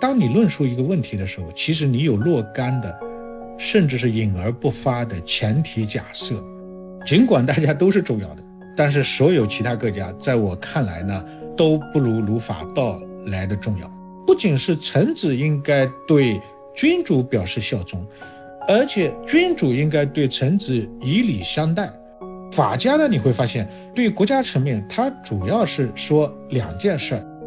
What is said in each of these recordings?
当你论述一个问题的时候，其实你有若干的，甚至是隐而不发的前提假设。尽管大家都是重要的，但是所有其他各家，在我看来呢，都不如儒法道来的重要。不仅是臣子应该对君主表示效忠，而且君主应该对臣子以礼相待。法家呢，你会发现，对国家层面，它主要是说两件事儿。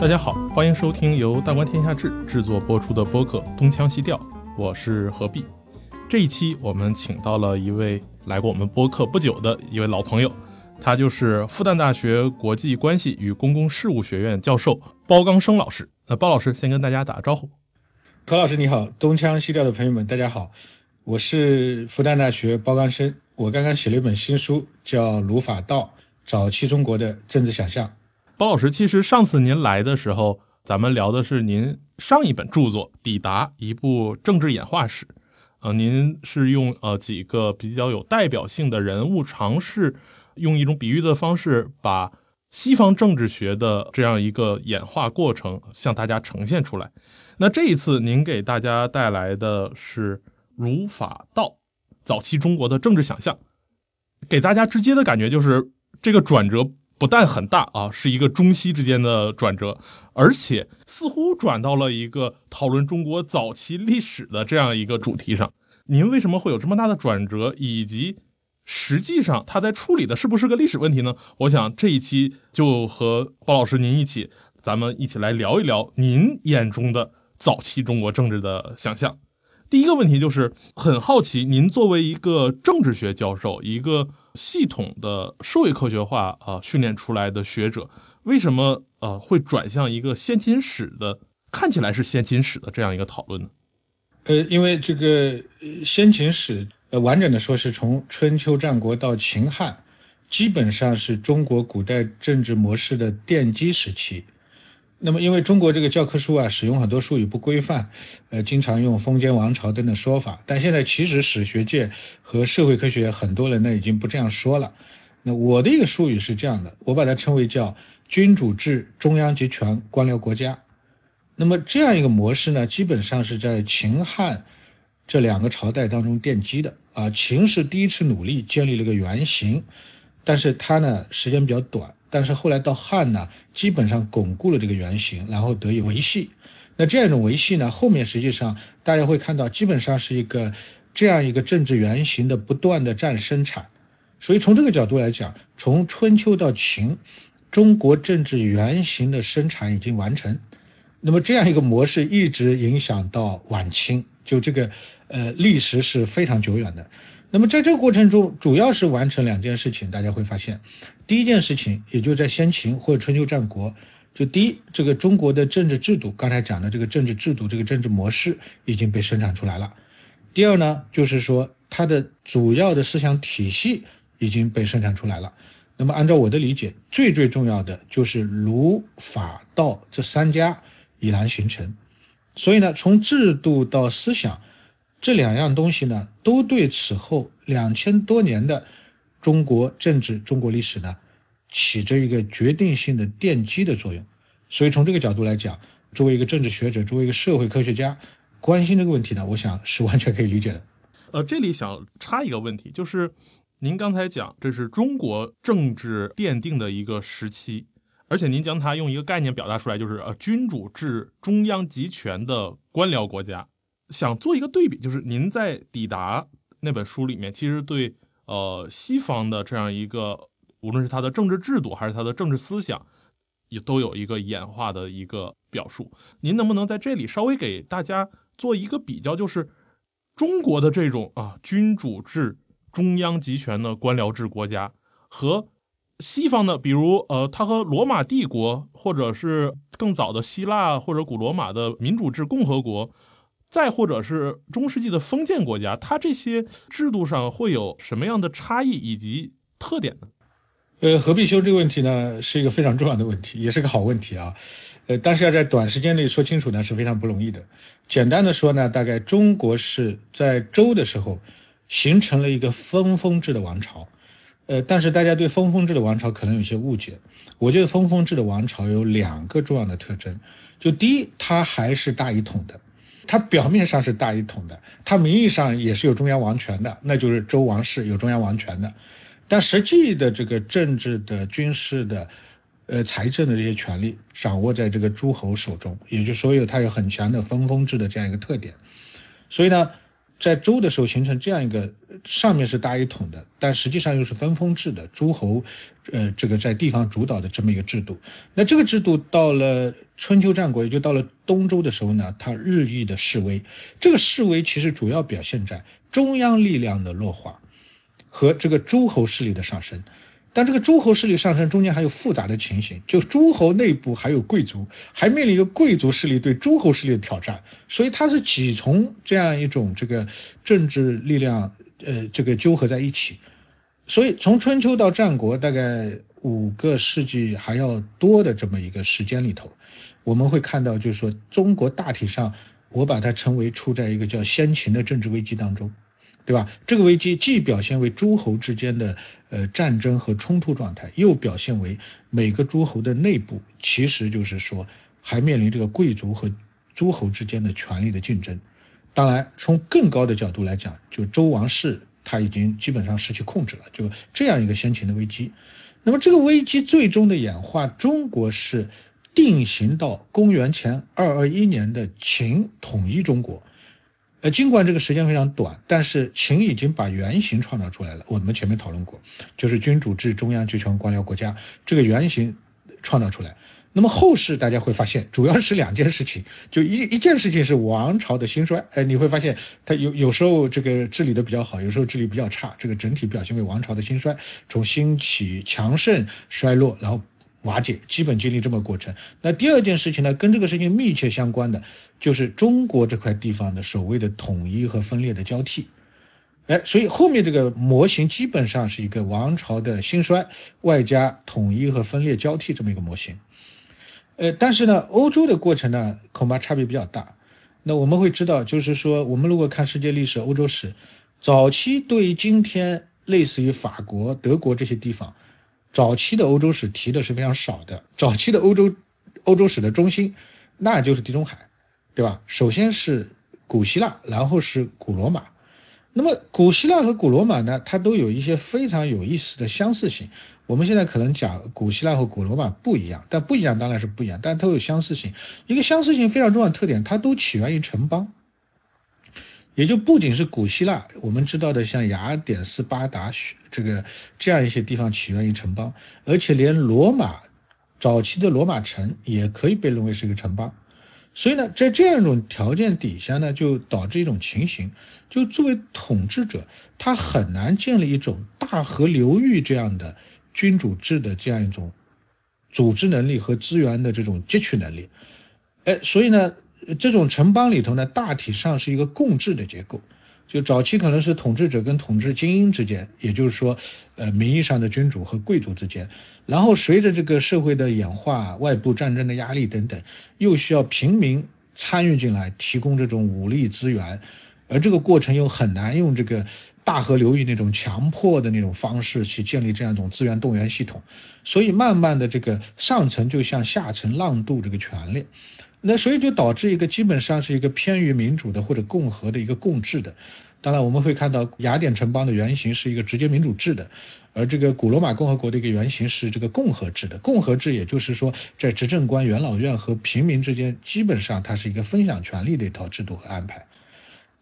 大家好，欢迎收听由大观天下志制作播出的播客《东腔西调》，我是何必。这一期我们请到了一位来过我们播客不久的一位老朋友，他就是复旦大学国际关系与公共事务学院教授包刚生老师。那包老师先跟大家打个招呼。何老师你好，东腔西调的朋友们大家好，我是复旦大学包刚生，我刚刚写了一本新书，叫《儒法道：早期中国的政治想象》。包老师，其实上次您来的时候，咱们聊的是您上一本著作《抵达一部政治演化史》，呃，您是用呃几个比较有代表性的人物，尝试用一种比喻的方式，把西方政治学的这样一个演化过程向大家呈现出来。那这一次您给大家带来的是儒法道早期中国的政治想象，给大家直接的感觉就是这个转折。不但很大啊，是一个中西之间的转折，而且似乎转到了一个讨论中国早期历史的这样一个主题上。您为什么会有这么大的转折？以及实际上他在处理的是不是个历史问题呢？我想这一期就和包老师您一起，咱们一起来聊一聊您眼中的早期中国政治的想象。第一个问题就是很好奇，您作为一个政治学教授，一个。系统的社会科学化啊训练出来的学者，为什么呃会转向一个先秦史的看起来是先秦史的这样一个讨论呢？呃，因为这个先秦史呃完整的说是从春秋战国到秦汉，基本上是中国古代政治模式的奠基时期。那么，因为中国这个教科书啊，使用很多术语不规范，呃，经常用封建王朝等等说法。但现在其实史学界和社会科学很多人呢，已经不这样说了。那我的一个术语是这样的，我把它称为叫君主制中央集权官僚国家。那么这样一个模式呢，基本上是在秦汉这两个朝代当中奠基的啊。秦是第一次努力建立了个原型，但是它呢时间比较短。但是后来到汉呢，基本上巩固了这个原型，然后得以维系。那这样一种维系呢，后面实际上大家会看到，基本上是一个这样一个政治原型的不断的占生产。所以从这个角度来讲，从春秋到秦，中国政治原型的生产已经完成。那么这样一个模式一直影响到晚清，就这个呃历史是非常久远的。那么在这个过程中，主要是完成两件事情。大家会发现，第一件事情，也就在先秦或者春秋战国，就第一，这个中国的政治制度，刚才讲的这个政治制度，这个政治模式已经被生产出来了。第二呢，就是说它的主要的思想体系已经被生产出来了。那么按照我的理解，最最重要的就是儒法道这三家已然形成。所以呢，从制度到思想。这两样东西呢，都对此后两千多年的中国政治、中国历史呢，起着一个决定性的奠基的作用。所以从这个角度来讲，作为一个政治学者，作为一个社会科学家，关心这个问题呢，我想是完全可以理解的。呃，这里想插一个问题，就是您刚才讲这是中国政治奠定的一个时期，而且您将它用一个概念表达出来，就是呃君主制中央集权的官僚国家。想做一个对比，就是您在《抵达》那本书里面，其实对呃西方的这样一个，无论是它的政治制度还是它的政治思想，也都有一个演化的一个表述。您能不能在这里稍微给大家做一个比较，就是中国的这种啊君主制中央集权的官僚制国家和西方的，比如呃，它和罗马帝国或者是更早的希腊或者古罗马的民主制共和国。再或者是中世纪的封建国家，它这些制度上会有什么样的差异以及特点呢？呃，何必修这个问题呢，是一个非常重要的问题，也是个好问题啊。呃，但是要在短时间内说清楚呢，是非常不容易的。简单的说呢，大概中国是在周的时候形成了一个分封制的王朝，呃，但是大家对分封制的王朝可能有些误解。我觉得分封制的王朝有两个重要的特征，就第一，它还是大一统的，它表面上是大一统的，它名义上也是有中央王权的，那就是周王室有中央王权的，但实际的这个政治的、军事的。呃，财政的这些权利掌握在这个诸侯手中，也就所有它有很强的分封制的这样一个特点。所以呢，在周的时候形成这样一个上面是大一统的，但实际上又是分封制的诸侯，呃，这个在地方主导的这么一个制度。那这个制度到了春秋战国，也就到了东周的时候呢，它日益的式微。这个式微其实主要表现在中央力量的弱化和这个诸侯势力的上升。但这个诸侯势力上升中间还有复杂的情形，就诸侯内部还有贵族，还面临一个贵族势力对诸侯势力的挑战，所以它是几重这样一种这个政治力量，呃，这个纠合在一起。所以从春秋到战国，大概五个世纪还要多的这么一个时间里头，我们会看到，就是说中国大体上，我把它称为处在一个叫先秦的政治危机当中。对吧？这个危机既表现为诸侯之间的呃战争和冲突状态，又表现为每个诸侯的内部，其实就是说还面临这个贵族和诸侯之间的权力的竞争。当然，从更高的角度来讲，就周王室他已经基本上失去控制了，就这样一个先秦的危机。那么这个危机最终的演化，中国是定型到公元前二二一年的秦统一中国。呃，尽管这个时间非常短，但是秦已经把原型创造出来了。我们前面讨论过，就是君主制、中央集权、官僚国家这个原型创造出来。那么后世大家会发现，主要是两件事情，就一一件事情是王朝的兴衰。哎，你会发现它有有时候这个治理的比较好，有时候治理比较差，这个整体表现为王朝的兴衰，从兴起、强盛、衰落，然后。瓦解，基本经历这么过程。那第二件事情呢，跟这个事情密切相关的，就是中国这块地方的所谓的统一和分裂的交替。哎，所以后面这个模型基本上是一个王朝的兴衰，外加统一和分裂交替这么一个模型。呃，但是呢，欧洲的过程呢，恐怕差别比较大。那我们会知道，就是说，我们如果看世界历史、欧洲史，早期对于今天类似于法国、德国这些地方。早期的欧洲史提的是非常少的。早期的欧洲，欧洲史的中心，那就是地中海，对吧？首先是古希腊，然后是古罗马。那么古希腊和古罗马呢，它都有一些非常有意思的相似性。我们现在可能讲古希腊和古罗马不一样，但不一样当然是不一样，但都有相似性。一个相似性非常重要的特点，它都起源于城邦。也就不仅是古希腊，我们知道的像雅典、斯巴达、这个这样一些地方起源于城邦，而且连罗马早期的罗马城也可以被认为是一个城邦。所以呢，在这样一种条件底下呢，就导致一种情形，就作为统治者，他很难建立一种大河流域这样的君主制的这样一种组织能力和资源的这种汲取能力。哎，所以呢。这种城邦里头呢，大体上是一个共治的结构，就早期可能是统治者跟统治精英之间，也就是说，呃，名义上的君主和贵族之间，然后随着这个社会的演化、外部战争的压力等等，又需要平民参与进来，提供这种武力资源，而这个过程又很难用这个大河流域那种强迫的那种方式去建立这样一种资源动员系统，所以慢慢的这个上层就向下层让渡这个权利。那所以就导致一个基本上是一个偏于民主的或者共和的一个共治的，当然我们会看到雅典城邦的原型是一个直接民主制的，而这个古罗马共和国的一个原型是这个共和制的。共和制也就是说，在执政官、元老院和平民之间，基本上它是一个分享权力的一套制度和安排。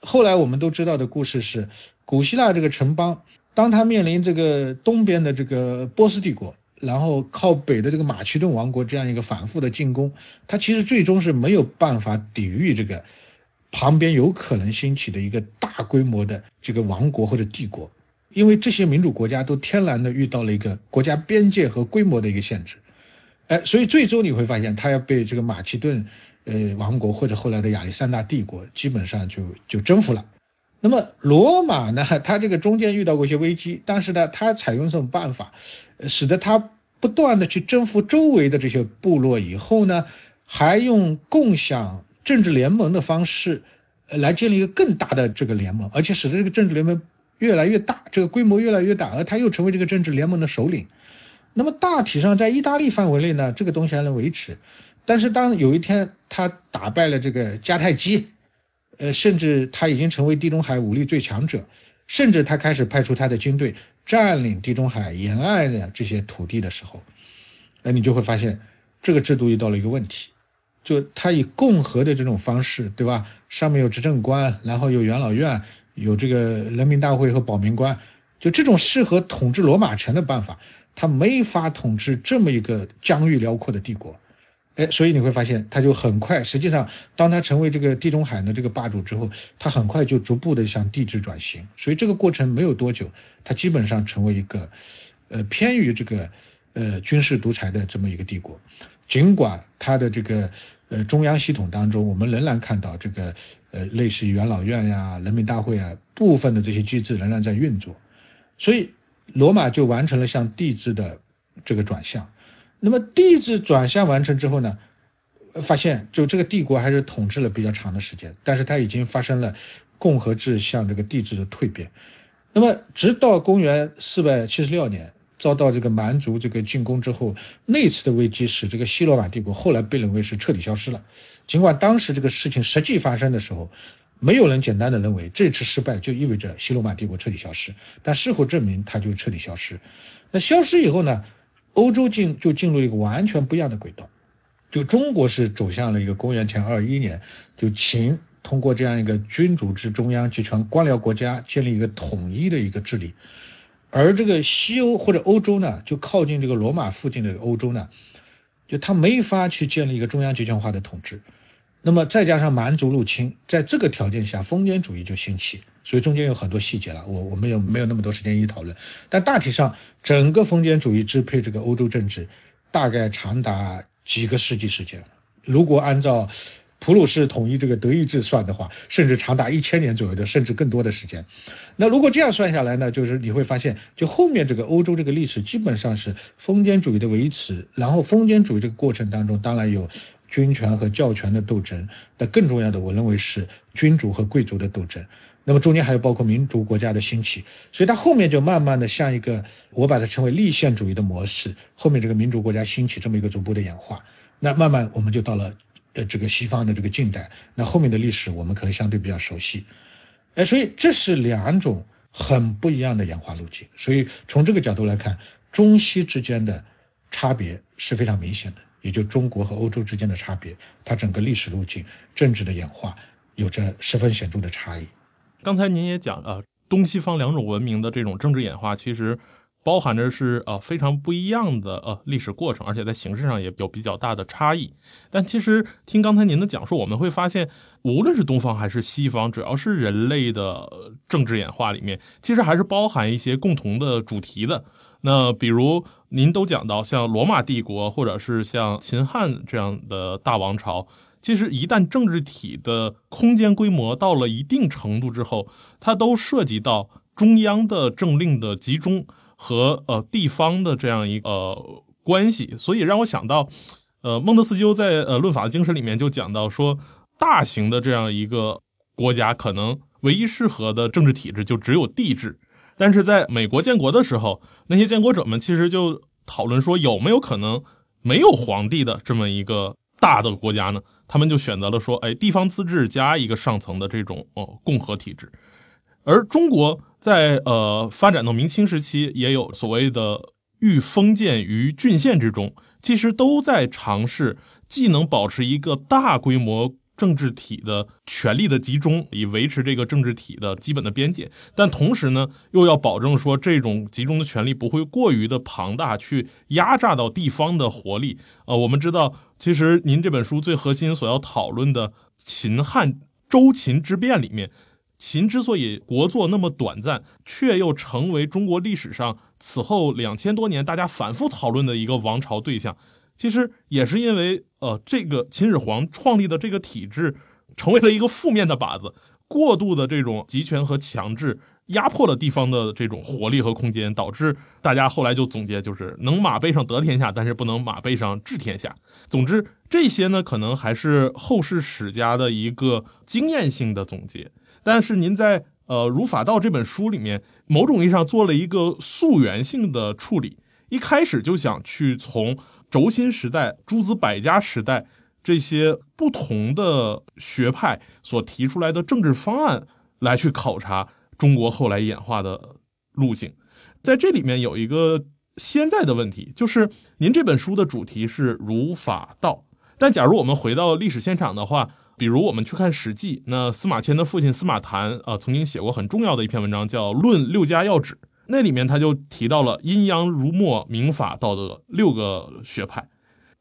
后来我们都知道的故事是，古希腊这个城邦，当他面临这个东边的这个波斯帝国。然后靠北的这个马其顿王国这样一个反复的进攻，它其实最终是没有办法抵御这个旁边有可能兴起的一个大规模的这个王国或者帝国，因为这些民主国家都天然的遇到了一个国家边界和规模的一个限制，哎，所以最终你会发现，它要被这个马其顿呃王国或者后来的亚历山大帝国基本上就就征服了。那么罗马呢，它这个中间遇到过一些危机，但是呢，它采用这种办法。使得它不断的去征服周围的这些部落，以后呢，还用共享政治联盟的方式，来建立一个更大的这个联盟，而且使得这个政治联盟越来越大，这个规模越来越大，而他又成为这个政治联盟的首领。那么大体上在意大利范围内呢，这个东西还能维持。但是当有一天他打败了这个迦太基，呃，甚至他已经成为地中海武力最强者，甚至他开始派出他的军队占领地中海沿岸的这些土地的时候，那你就会发现这个制度遇到了一个问题，就他以共和的这种方式，对吧？上面有执政官，然后有元老院，有这个人民大会和保民官，就这种适合统治罗马城的办法，他没法统治这么一个疆域辽阔的帝国。哎，所以你会发现，他就很快。实际上，当他成为这个地中海的这个霸主之后，他很快就逐步的向帝制转型。所以这个过程没有多久，他基本上成为一个，呃，偏于这个，呃，军事独裁的这么一个帝国。尽管他的这个，呃，中央系统当中，我们仍然看到这个，呃，类似于元老院呀、人民大会啊部分的这些机制仍然在运作。所以，罗马就完成了向帝制的这个转向。那么帝制转向完成之后呢，发现就这个帝国还是统治了比较长的时间，但是它已经发生了共和制向这个帝制的蜕变。那么直到公元四百七十六年遭到这个蛮族这个进攻之后，那次的危机使这个西罗马帝国后来被认为是彻底消失了。尽管当时这个事情实际发生的时候，没有人简单的认为这次失败就意味着西罗马帝国彻底消失，但事后证明它就彻底消失。那消失以后呢？欧洲进就进入一个完全不一样的轨道，就中国是走向了一个公元前二一年，就秦通过这样一个君主制中央集权官僚国家建立一个统一的一个治理，而这个西欧或者欧洲呢，就靠近这个罗马附近的欧洲呢，就他没法去建立一个中央集权化的统治。那么再加上蛮族入侵，在这个条件下，封建主义就兴起，所以中间有很多细节了，我我们有没有那么多时间一讨论。但大体上，整个封建主义支配这个欧洲政治，大概长达几个世纪时间。如果按照普鲁士统一这个德意志算的话，甚至长达一千年左右的，甚至更多的时间。那如果这样算下来呢，就是你会发现，就后面这个欧洲这个历史基本上是封建主义的维持，然后封建主义这个过程当中，当然有。军权和教权的斗争，但更重要的，我认为是君主和贵族的斗争。那么中间还有包括民族国家的兴起，所以它后面就慢慢的像一个，我把它称为立宪主义的模式。后面这个民族国家兴起这么一个逐步的演化，那慢慢我们就到了呃这个西方的这个近代。那后面的历史我们可能相对比较熟悉，哎，所以这是两种很不一样的演化路径。所以从这个角度来看，中西之间的差别是非常明显的。也就中国和欧洲之间的差别，它整个历史路径、政治的演化有着十分显著的差异。刚才您也讲了，东西方两种文明的这种政治演化，其实包含着是呃非常不一样的呃历史过程，而且在形式上也有比较大的差异。但其实听刚才您的讲述，我们会发现，无论是东方还是西方，只要是人类的政治演化里面，其实还是包含一些共同的主题的。那比如您都讲到，像罗马帝国或者是像秦汉这样的大王朝，其实一旦政治体的空间规模到了一定程度之后，它都涉及到中央的政令的集中和呃地方的这样一个呃关系。所以让我想到，呃，孟德斯鸠在呃《论法的精神》里面就讲到说，大型的这样一个国家，可能唯一适合的政治体制就只有帝制。但是在美国建国的时候，那些建国者们其实就讨论说，有没有可能没有皇帝的这么一个大的国家呢？他们就选择了说，哎，地方自治加一个上层的这种哦共和体制。而中国在呃发展到明清时期，也有所谓的御封建于郡县之中，其实都在尝试既能保持一个大规模。政治体的权力的集中，以维持这个政治体的基本的边界，但同时呢，又要保证说这种集中的权力不会过于的庞大，去压榨到地方的活力。呃，我们知道，其实您这本书最核心所要讨论的秦汉周秦之变里面，秦之所以国祚那么短暂，却又成为中国历史上此后两千多年大家反复讨论的一个王朝对象。其实也是因为，呃，这个秦始皇创立的这个体制，成为了一个负面的靶子，过度的这种集权和强制，压迫了地方的这种活力和空间，导致大家后来就总结，就是能马背上得天下，但是不能马背上治天下。总之，这些呢，可能还是后世史家的一个经验性的总结。但是您在呃，《儒法道》这本书里面，某种意义上做了一个溯源性的处理。一开始就想去从轴心时代、诸子百家时代这些不同的学派所提出来的政治方案来去考察中国后来演化的路径。在这里面有一个现在的问题，就是您这本书的主题是儒法道，但假如我们回到历史现场的话，比如我们去看《史记》，那司马迁的父亲司马谈啊，曾经写过很重要的一篇文章，叫《论六家要旨》，那里面他就提到了阴阳儒墨明法道的六个学派。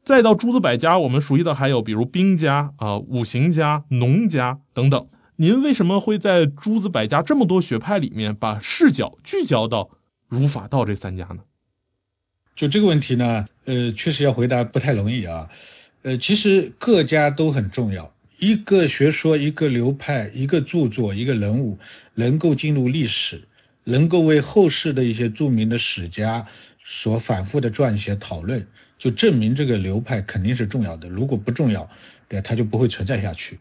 再到诸子百家，我们熟悉的还有比如兵家啊、五行家、农家等等。您为什么会在诸子百家这么多学派里面，把视角聚焦到儒法道这三家呢？就这个问题呢，呃，确实要回答不太容易啊。呃，其实各家都很重要，一个学说、一个流派、一个著作、一个人物，能够进入历史，能够为后世的一些著名的史家所反复的撰写讨论，就证明这个流派肯定是重要的。如果不重要，对，它就不会存在下去。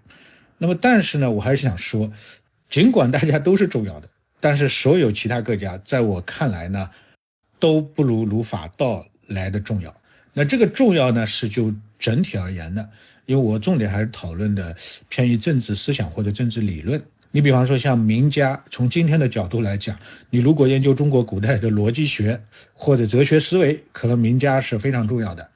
那么，但是呢，我还是想说，尽管大家都是重要的，但是所有其他各家，在我看来呢，都不如儒法道来的重要。那这个重要呢，是就整体而言的，因为我重点还是讨论的偏于政治思想或者政治理论。你比方说像名家，从今天的角度来讲，你如果研究中国古代的逻辑学或者哲学思维，可能名家是非常重要的。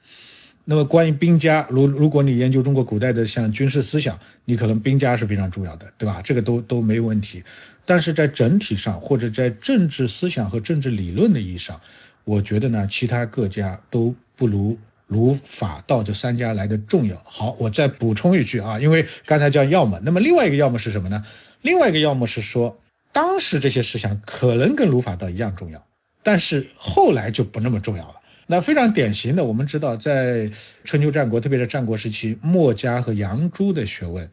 那么关于兵家，如如果你研究中国古代的像军事思想，你可能兵家是非常重要的，对吧？这个都都没问题。但是在整体上，或者在政治思想和政治理论的意义上，我觉得呢，其他各家都不如儒法道这三家来的重要。好，我再补充一句啊，因为刚才叫要么，那么另外一个要么是什么呢？另外一个要么是说，当时这些思想可能跟儒法道一样重要，但是后来就不那么重要了。那非常典型的，我们知道，在春秋战国，特别是战国时期，墨家和杨朱的学问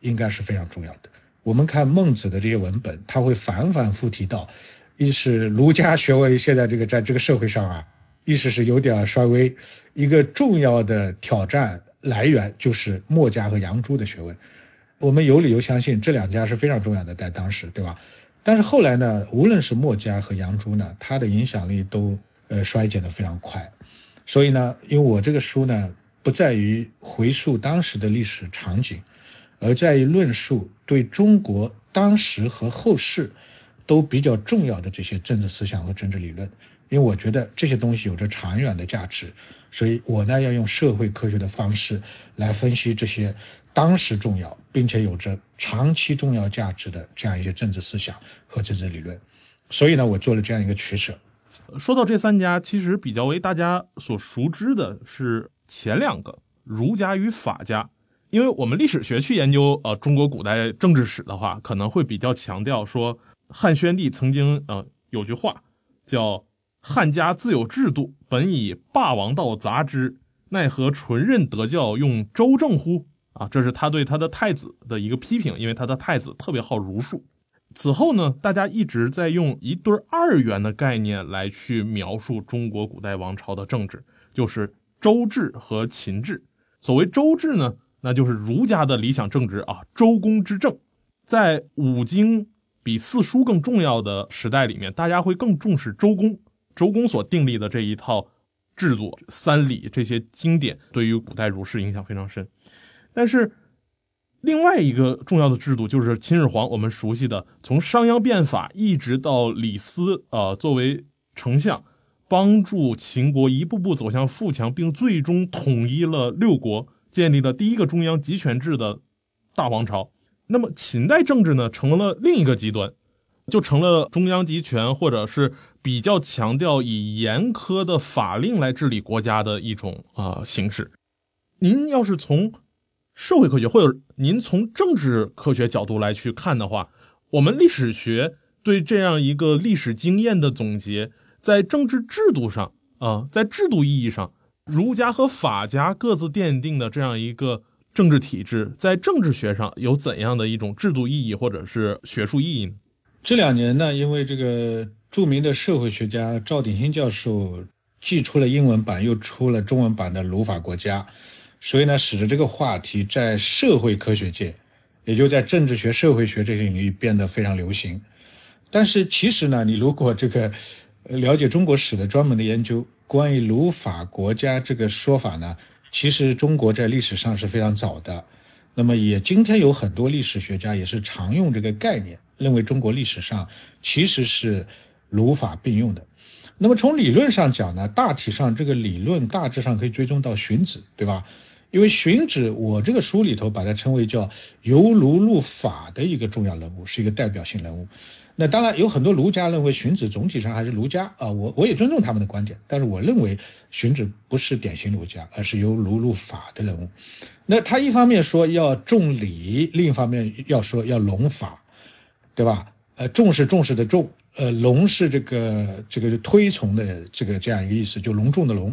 应该是非常重要的。我们看孟子的这些文本，他会反反复提到，一是儒家学问现在这个在这个社会上啊，意识是有点衰微，一个重要的挑战来源就是墨家和杨朱的学问。我们有理由相信这两家是非常重要的，在当时，对吧？但是后来呢，无论是墨家和杨朱呢，它的影响力都呃衰减的非常快。所以呢，因为我这个书呢，不在于回溯当时的历史场景，而在于论述对中国当时和后世都比较重要的这些政治思想和政治理论。因为我觉得这些东西有着长远的价值，所以我呢要用社会科学的方式来分析这些。当时重要，并且有着长期重要价值的这样一些政治思想和政治理论，所以呢，我做了这样一个取舍。说到这三家，其实比较为大家所熟知的是前两个儒家与法家，因为我们历史学去研究呃中国古代政治史的话，可能会比较强调说汉宣帝曾经呃有句话叫“汉家自有制度，本以霸王道杂之，奈何纯任德教用周正乎？”啊，这是他对他的太子的一个批评，因为他的太子特别好儒术。此后呢，大家一直在用一对二元的概念来去描述中国古代王朝的政治，就是周制和秦制。所谓周制呢，那就是儒家的理想政治啊，周公之政。在五经比四书更重要的时代里面，大家会更重视周公，周公所订立的这一套制度、三礼这些经典，对于古代儒士影响非常深。但是，另外一个重要的制度就是秦始皇，我们熟悉的，从商鞅变法一直到李斯，呃，作为丞相，帮助秦国一步步走向富强，并最终统一了六国，建立了第一个中央集权制的大王朝。那么，秦代政治呢，成了另一个极端，就成了中央集权，或者是比较强调以严苛的法令来治理国家的一种啊形式。您要是从社会科学，或者您从政治科学角度来去看的话，我们历史学对这样一个历史经验的总结，在政治制度上啊，在制度意义上，儒家和法家各自奠定的这样一个政治体制，在政治学上有怎样的一种制度意义或者是学术意义呢？这两年呢，因为这个著名的社会学家赵鼎新教授既出了英文版，又出了中文版的《儒法国家》。所以呢，使得这个话题在社会科学界也就在政治学、社会学这些领域变得非常流行。但是其实呢，你如果这个了解中国史的专门的研究，关于儒法国家这个说法呢，其实中国在历史上是非常早的。那么也今天有很多历史学家也是常用这个概念，认为中国历史上其实是儒法并用的。那么从理论上讲呢，大体上这个理论大致上可以追踪到荀子，对吧？因为荀子，我这个书里头把它称为叫由儒入法的一个重要人物，是一个代表性人物。那当然有很多儒家认为荀子总体上还是儒家啊，我我也尊重他们的观点，但是我认为荀子不是典型儒家，而是由儒入法的人物。那他一方面说要重礼，另一方面要说要隆法，对吧？呃，重视重视的重，呃，隆是这个这个推崇的这个这样一个意思，就隆重的隆，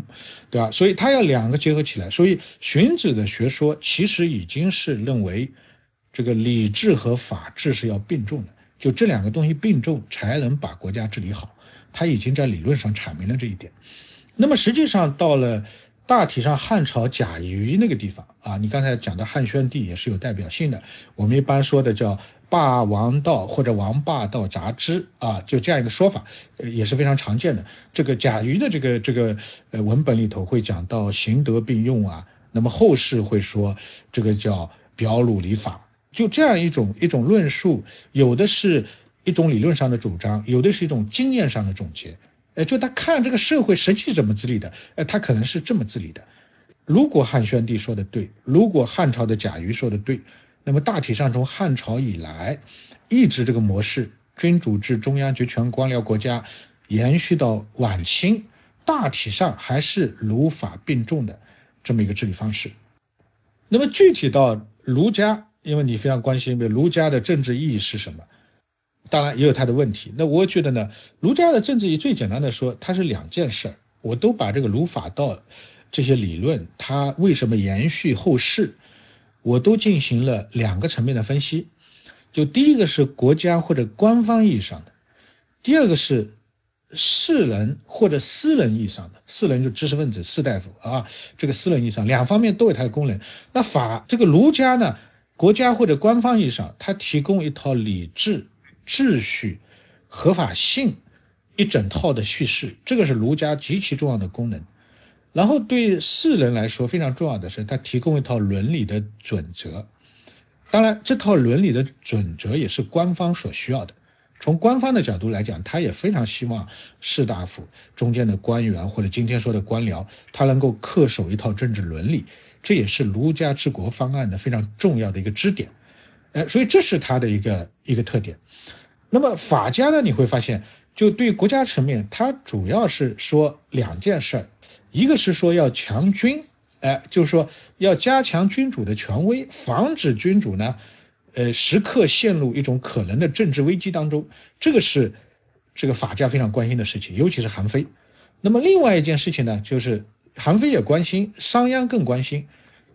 对吧？所以他要两个结合起来。所以荀子的学说其实已经是认为这个礼制和法治是要并重的。就这两个东西并重，才能把国家治理好。他已经在理论上阐明了这一点。那么实际上到了大体上汉朝贾谊那个地方啊，你刚才讲的汉宣帝也是有代表性的。我们一般说的叫霸王道或者王霸道杂之啊，就这样一个说法，呃也是非常常见的。这个贾谊的这个这个呃文本里头会讲到行德并用啊，那么后世会说这个叫表鲁礼法。就这样一种一种论述，有的是一种理论上的主张，有的是一种经验上的总结。呃，就他看这个社会实际怎么治理的，呃，他可能是这么治理的。如果汉宣帝说的对，如果汉朝的贾谊说的对，那么大体上从汉朝以来，一直这个模式，君主制、中央集权、官僚国家，延续到晚清，大体上还是儒法并重的这么一个治理方式。那么具体到儒家。因为你非常关心，儒家的政治意义是什么？当然也有它的问题。那我觉得呢，儒家的政治意义最简单的说，它是两件事儿。我都把这个儒法道这些理论，它为什么延续后世，我都进行了两个层面的分析。就第一个是国家或者官方意义上的，第二个是士人或者私人意义上的。士人就知识分子、士大夫啊，这个私人意义上，两方面都有它的功能。那法这个儒家呢？国家或者官方意义上，它提供一套理智、秩序、合法性一整套的叙事，这个是儒家极其重要的功能。然后对世人来说非常重要的是，它提供一套伦理的准则。当然，这套伦理的准则也是官方所需要的。从官方的角度来讲，他也非常希望士大夫中间的官员或者今天说的官僚，他能够恪守一套政治伦理。这也是儒家治国方案的非常重要的一个支点，呃，所以这是他的一个一个特点。那么法家呢，你会发现，就对国家层面，他主要是说两件事儿，一个是说要强君，哎，就是说要加强君主的权威，防止君主呢，呃，时刻陷入一种可能的政治危机当中，这个是这个法家非常关心的事情，尤其是韩非。那么另外一件事情呢，就是。韩非也关心，商鞅更关心。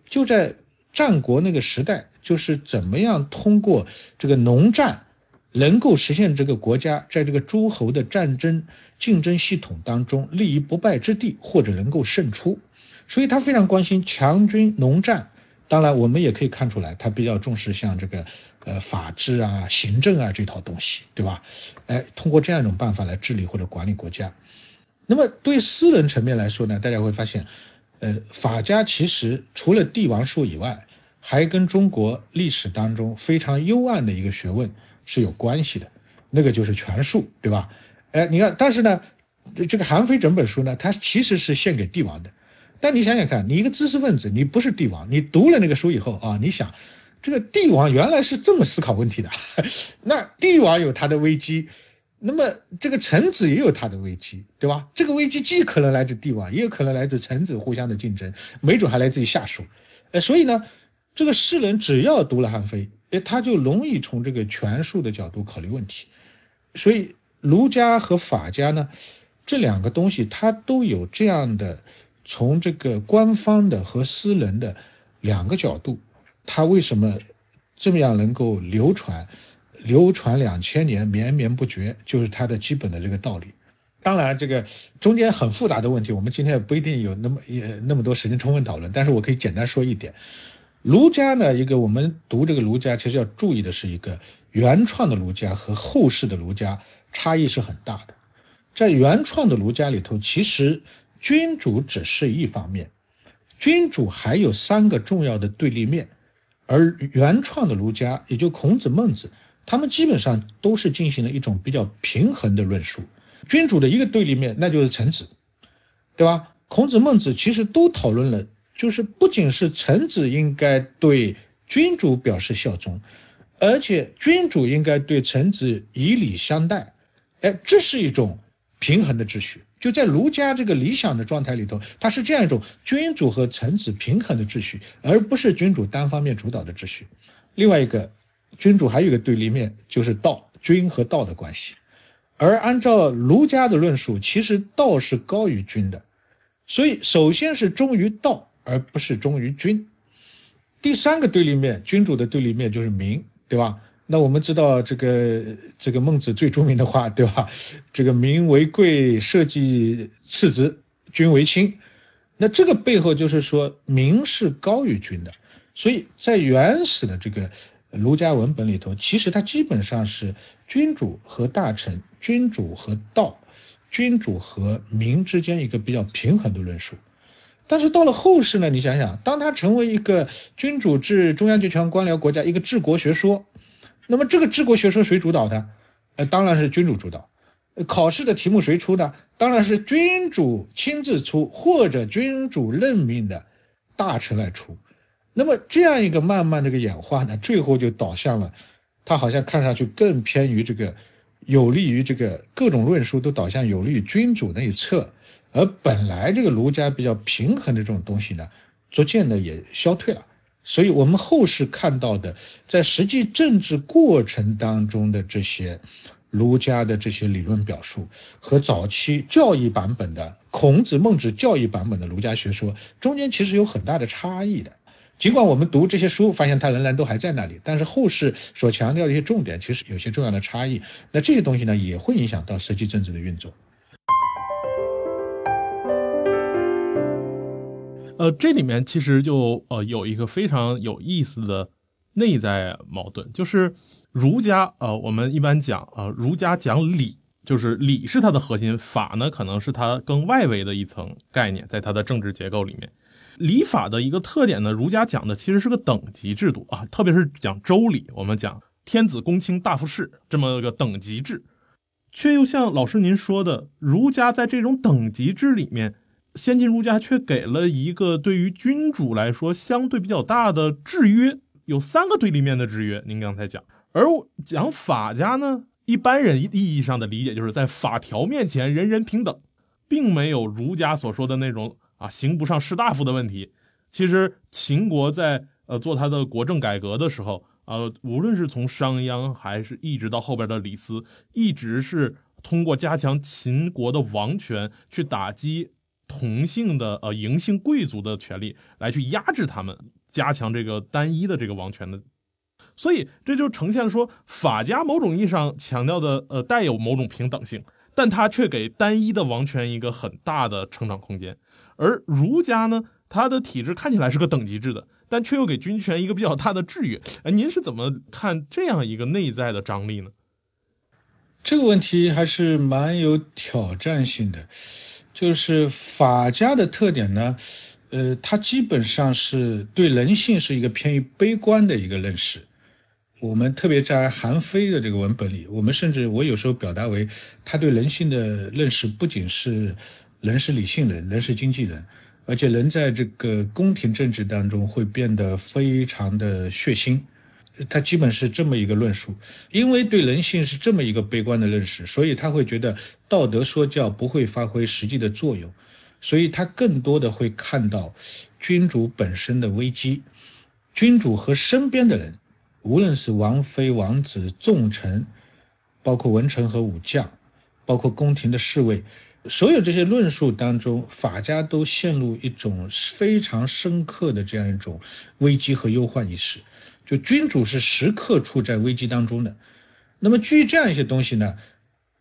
就在战国那个时代，就是怎么样通过这个农战，能够实现这个国家在这个诸侯的战争竞争系统当中立于不败之地，或者能够胜出。所以他非常关心强军农战。当然，我们也可以看出来，他比较重视像这个呃法治啊、行政啊这套东西，对吧？哎，通过这样一种办法来治理或者管理国家。那么对私人层面来说呢，大家会发现，呃，法家其实除了帝王术以外，还跟中国历史当中非常幽暗的一个学问是有关系的，那个就是权术，对吧？哎，你看，但是呢，这个韩非整本书呢，它其实是献给帝王的。但你想想看，你一个知识分子，你不是帝王，你读了那个书以后啊，你想，这个帝王原来是这么思考问题的，那帝王有他的危机。那么这个臣子也有他的危机，对吧？这个危机既可能来自帝王，也有可能来自臣子互相的竞争，没准还来自于下属。呃，所以呢，这个世人只要读了韩非，哎，他就容易从这个权术的角度考虑问题。所以儒家和法家呢，这两个东西它都有这样的从这个官方的和私人的两个角度，它为什么这么样能够流传？流传两千年，绵绵不绝，就是它的基本的这个道理。当然，这个中间很复杂的问题，我们今天也不一定有那么也那么多时间充分讨论。但是我可以简单说一点，儒家呢，一个我们读这个儒家，其实要注意的是一个原创的儒家和后世的儒家差异是很大的。在原创的儒家里头，其实君主只是一方面，君主还有三个重要的对立面。而原创的儒家，也就孔子、孟子，他们基本上都是进行了一种比较平衡的论述。君主的一个对立面，那就是臣子，对吧？孔子、孟子其实都讨论了，就是不仅是臣子应该对君主表示效忠，而且君主应该对臣子以礼相待。哎，这是一种平衡的秩序。就在儒家这个理想的状态里头，它是这样一种君主和臣子平衡的秩序，而不是君主单方面主导的秩序。另外一个，君主还有一个对立面，就是道，君和道的关系。而按照儒家的论述，其实道是高于君的，所以首先是忠于道，而不是忠于君。第三个对立面，君主的对立面就是民，对吧？那我们知道这个这个孟子最著名的话，对吧？这个民为贵，社稷次之，君为轻。那这个背后就是说，民是高于君的。所以在原始的这个儒家文本里头，其实它基本上是君主和大臣、君主和道、君主和民之间一个比较平衡的论述。但是到了后世呢，你想想，当它成为一个君主制、中央集权官僚国家一个治国学说。那么这个治国学说谁主导的？呃，当然是君主主导。考试的题目谁出的？当然是君主亲自出，或者君主任命的大臣来出。那么这样一个慢慢这个演化呢，最后就导向了，它好像看上去更偏于这个，有利于这个各种论述都导向有利于君主那一侧，而本来这个儒家比较平衡的这种东西呢，逐渐的也消退了。所以，我们后世看到的，在实际政治过程当中的这些儒家的这些理论表述，和早期教义版本的孔子、孟子教义版本的儒家学说中间其实有很大的差异的。尽管我们读这些书，发现它仍然都还在那里，但是后世所强调的一些重点，其实有些重要的差异。那这些东西呢，也会影响到实际政治的运作。呃，这里面其实就呃有一个非常有意思的内在矛盾，就是儒家呃，我们一般讲啊，儒家讲礼，就是礼是它的核心，法呢可能是它更外围的一层概念，在它的政治结构里面，礼法的一个特点呢，儒家讲的其实是个等级制度啊，特别是讲周礼，我们讲天子公卿大夫士这么个等级制，却又像老师您说的，儒家在这种等级制里面。先秦儒家却给了一个对于君主来说相对比较大的制约，有三个对立面的制约。您刚才讲，而讲法家呢，一般人意义上的理解就是在法条面前人人平等，并没有儒家所说的那种啊刑不上士大夫的问题。其实秦国在呃做他的国政改革的时候，呃，无论是从商鞅还是一直到后边的李斯，一直是通过加强秦国的王权去打击。同姓的呃嬴姓贵族的权利来去压制他们，加强这个单一的这个王权的，所以这就呈现了说法家某种意义上强调的呃带有某种平等性，但他却给单一的王权一个很大的成长空间，而儒家呢，它的体制看起来是个等级制的，但却又给军权一个比较大的制约。哎，您是怎么看这样一个内在的张力呢？这个问题还是蛮有挑战性的。就是法家的特点呢，呃，它基本上是对人性是一个偏于悲观的一个认识。我们特别在韩非的这个文本里，我们甚至我有时候表达为，他对人性的认识不仅是人是理性人，人是经纪人，而且人在这个宫廷政治当中会变得非常的血腥。他基本是这么一个论述，因为对人性是这么一个悲观的认识，所以他会觉得道德说教不会发挥实际的作用，所以他更多的会看到君主本身的危机，君主和身边的人，无论是王妃、王子、重臣，包括文臣和武将，包括宫廷的侍卫，所有这些论述当中，法家都陷入一种非常深刻的这样一种危机和忧患意识。就君主是时刻处在危机当中的，那么基于这样一些东西呢，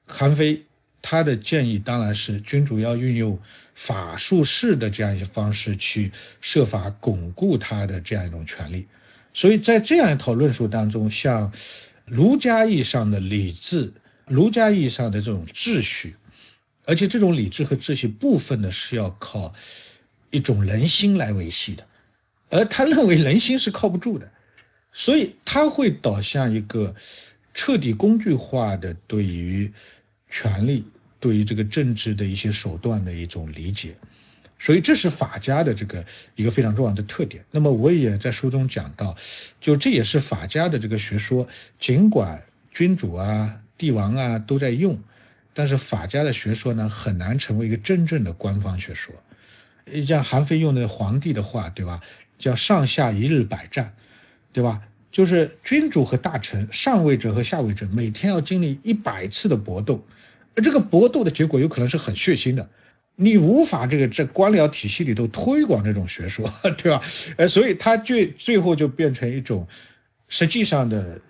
韩非他的建议当然是君主要运用法术式的这样一些方式去设法巩固他的这样一种权利。所以在这样一套论述当中，像儒家意义上的礼制、儒家意义上的这种秩序，而且这种礼制和秩序部分呢是要靠一种人心来维系的，而他认为人心是靠不住的，所以它会导向一个彻底工具化的对于。权力对于这个政治的一些手段的一种理解，所以这是法家的这个一个非常重要的特点。那么我也在书中讲到，就这也是法家的这个学说。尽管君主啊、帝王啊都在用，但是法家的学说呢很难成为一个真正的官方学说。像韩非用的皇帝的话，对吧？叫上下一日百战，对吧？就是君主和大臣、上位者和下位者每天要经历一百次的搏斗，而这个搏斗的结果有可能是很血腥的，你无法这个在官僚体系里头推广这种学说，对吧？呃，所以他最最后就变成一种实际上的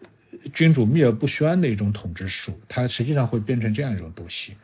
君主秘而不宣的一种统治术，它实际上会变成这样一种东西。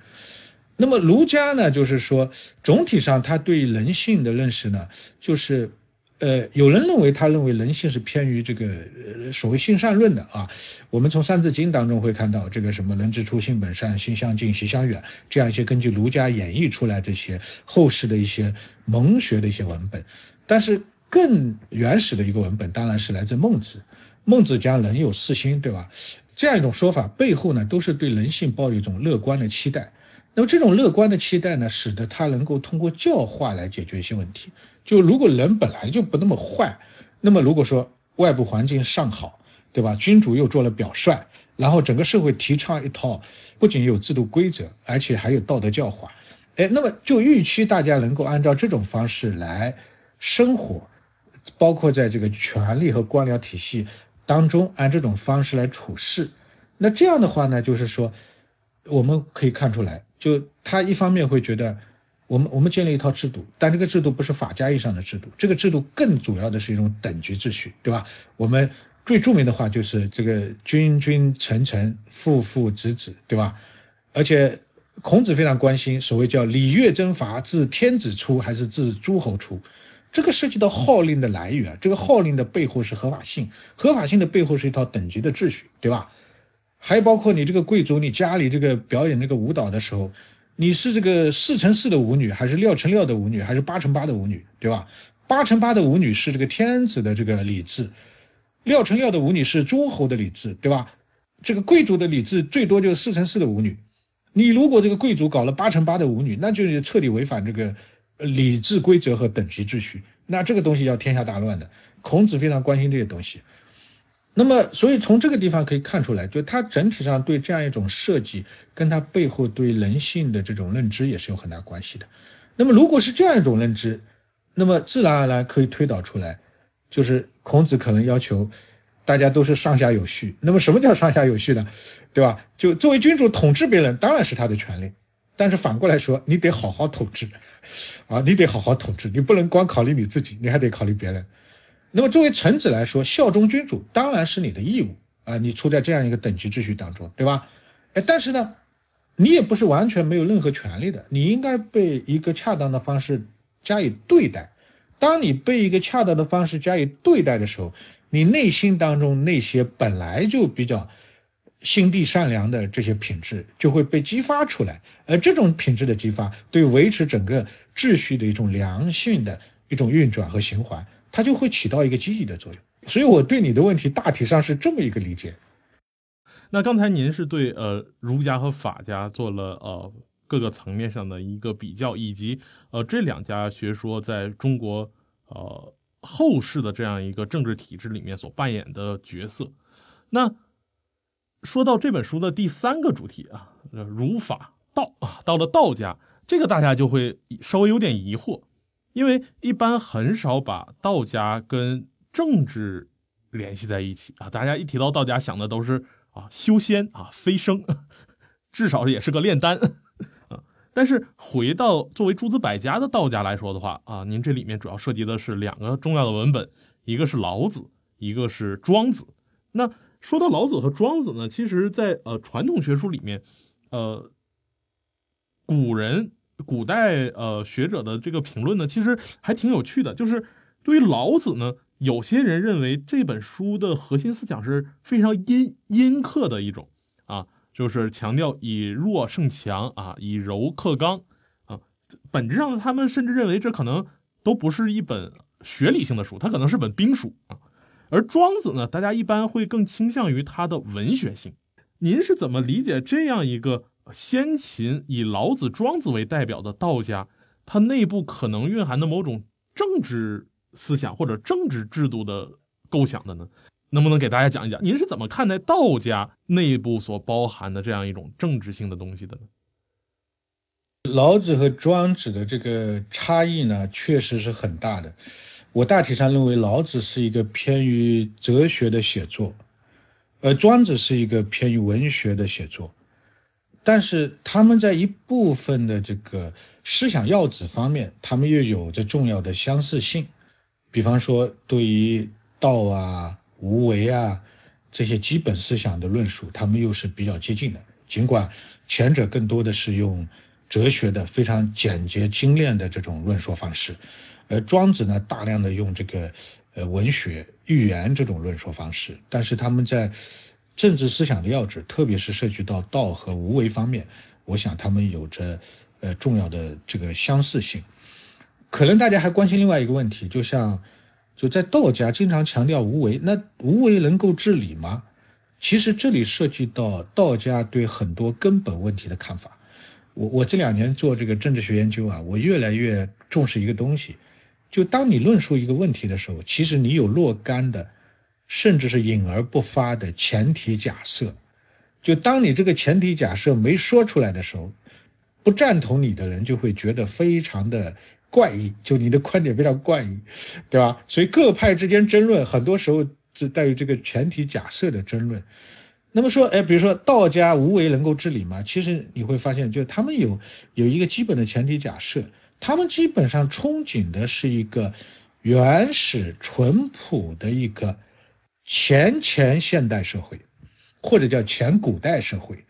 那么儒家呢，就是说总体上他对人性的认识呢，就是。呃，有人认为，他认为人性是偏于这个所谓性善论的啊。我们从《三字经》当中会看到这个什么“人之初，性本善，性相近，习相远”这样一些根据儒家演绎出来这些后世的一些蒙学的一些文本。但是更原始的一个文本当然是来自孟子。孟子讲“人有四心”，对吧？这样一种说法背后呢，都是对人性抱有一种乐观的期待。那么这种乐观的期待呢，使得他能够通过教化来解决一些问题。就如果人本来就不那么坏，那么如果说外部环境尚好，对吧？君主又做了表率，然后整个社会提倡一套不仅有制度规则，而且还有道德教化，哎，那么就预期大家能够按照这种方式来生活，包括在这个权力和官僚体系当中按这种方式来处事。那这样的话呢，就是说我们可以看出来。就他一方面会觉得，我们我们建立一套制度，但这个制度不是法家意义上的制度，这个制度更主要的是一种等级秩序，对吧？我们最著名的话就是这个君君臣臣父父子子，对吧？而且孔子非常关心所谓叫礼乐征伐自天子出还是自诸侯出，这个涉及到号令的来源，这个号令的背后是合法性，合法性的背后是一套等级的秩序，对吧？还包括你这个贵族，你家里这个表演那个舞蹈的时候，你是这个四乘四的舞女，还是六乘六的舞女，还是八乘八的舞女，对吧？八乘八的舞女是这个天子的这个礼制，六乘六的舞女是诸侯的礼制，对吧？这个贵族的礼制最多就是四乘四的舞女，你如果这个贵族搞了八乘八的舞女，那就彻底违反这个礼制规则和等级秩序，那这个东西要天下大乱的。孔子非常关心这些东西。那么，所以从这个地方可以看出来，就他整体上对这样一种设计，跟他背后对人性的这种认知也是有很大关系的。那么，如果是这样一种认知，那么自然而然可以推导出来，就是孔子可能要求大家都是上下有序。那么，什么叫上下有序呢？对吧？就作为君主统治别人，当然是他的权利，但是反过来说，你得好好统治，啊，你得好好统治，你不能光考虑你自己，你还得考虑别人。那么，作为臣子来说，效忠君主当然是你的义务啊！你处在这样一个等级秩序当中，对吧？哎，但是呢，你也不是完全没有任何权利的，你应该被一个恰当的方式加以对待。当你被一个恰当的方式加以对待的时候，你内心当中那些本来就比较心地善良的这些品质就会被激发出来，而这种品质的激发，对维持整个秩序的一种良性的一种运转和循环。它就会起到一个积极的作用，所以我对你的问题大体上是这么一个理解。那刚才您是对呃儒家和法家做了呃各个层面上的一个比较，以及呃这两家学说在中国呃后世的这样一个政治体制里面所扮演的角色。那说到这本书的第三个主题啊，儒法道啊，到了道家，这个大家就会稍微有点疑惑。因为一般很少把道家跟政治联系在一起啊，大家一提到道家想的都是啊修仙啊飞升，至少也是个炼丹。但是回到作为诸子百家的道家来说的话啊，您这里面主要涉及的是两个重要的文本，一个是老子，一个是庄子。那说到老子和庄子呢，其实在呃传统学术里面，呃。古人、古代呃学者的这个评论呢，其实还挺有趣的。就是对于老子呢，有些人认为这本书的核心思想是非常阴阴刻的一种啊，就是强调以弱胜强啊，以柔克刚啊。本质上，他们甚至认为这可能都不是一本学理性的书，它可能是本兵书啊。而庄子呢，大家一般会更倾向于他的文学性。您是怎么理解这样一个先秦以老子、庄子为代表的道家，它内部可能蕴含的某种政治思想或者政治制度的构想的呢？能不能给大家讲一讲，您是怎么看待道家内部所包含的这样一种政治性的东西的呢？老子和庄子的这个差异呢，确实是很大的。我大体上认为，老子是一个偏于哲学的写作。而庄子是一个偏于文学的写作，但是他们在一部分的这个思想要旨方面，他们又有着重要的相似性。比方说，对于道啊、无为啊这些基本思想的论述，他们又是比较接近的。尽管前者更多的是用哲学的非常简洁精炼的这种论说方式，而庄子呢，大量的用这个。呃，文学、寓言这种论说方式，但是他们在政治思想的要旨，特别是涉及到道和无为方面，我想他们有着呃重要的这个相似性。可能大家还关心另外一个问题，就像就在道家经常强调无为，那无为能够治理吗？其实这里涉及到道家对很多根本问题的看法。我我这两年做这个政治学研究啊，我越来越重视一个东西。就当你论述一个问题的时候，其实你有若干的，甚至是隐而不发的前提假设。就当你这个前提假设没说出来的时候，不赞同你的人就会觉得非常的怪异，就你的观点非常怪异，对吧？所以各派之间争论，很多时候是带有这个前提假设的争论。那么说，哎，比如说道家无为能够治理吗？其实你会发现，就他们有有一个基本的前提假设。他们基本上憧憬的是一个原始淳朴的一个前前现代社会，或者叫前古代社会。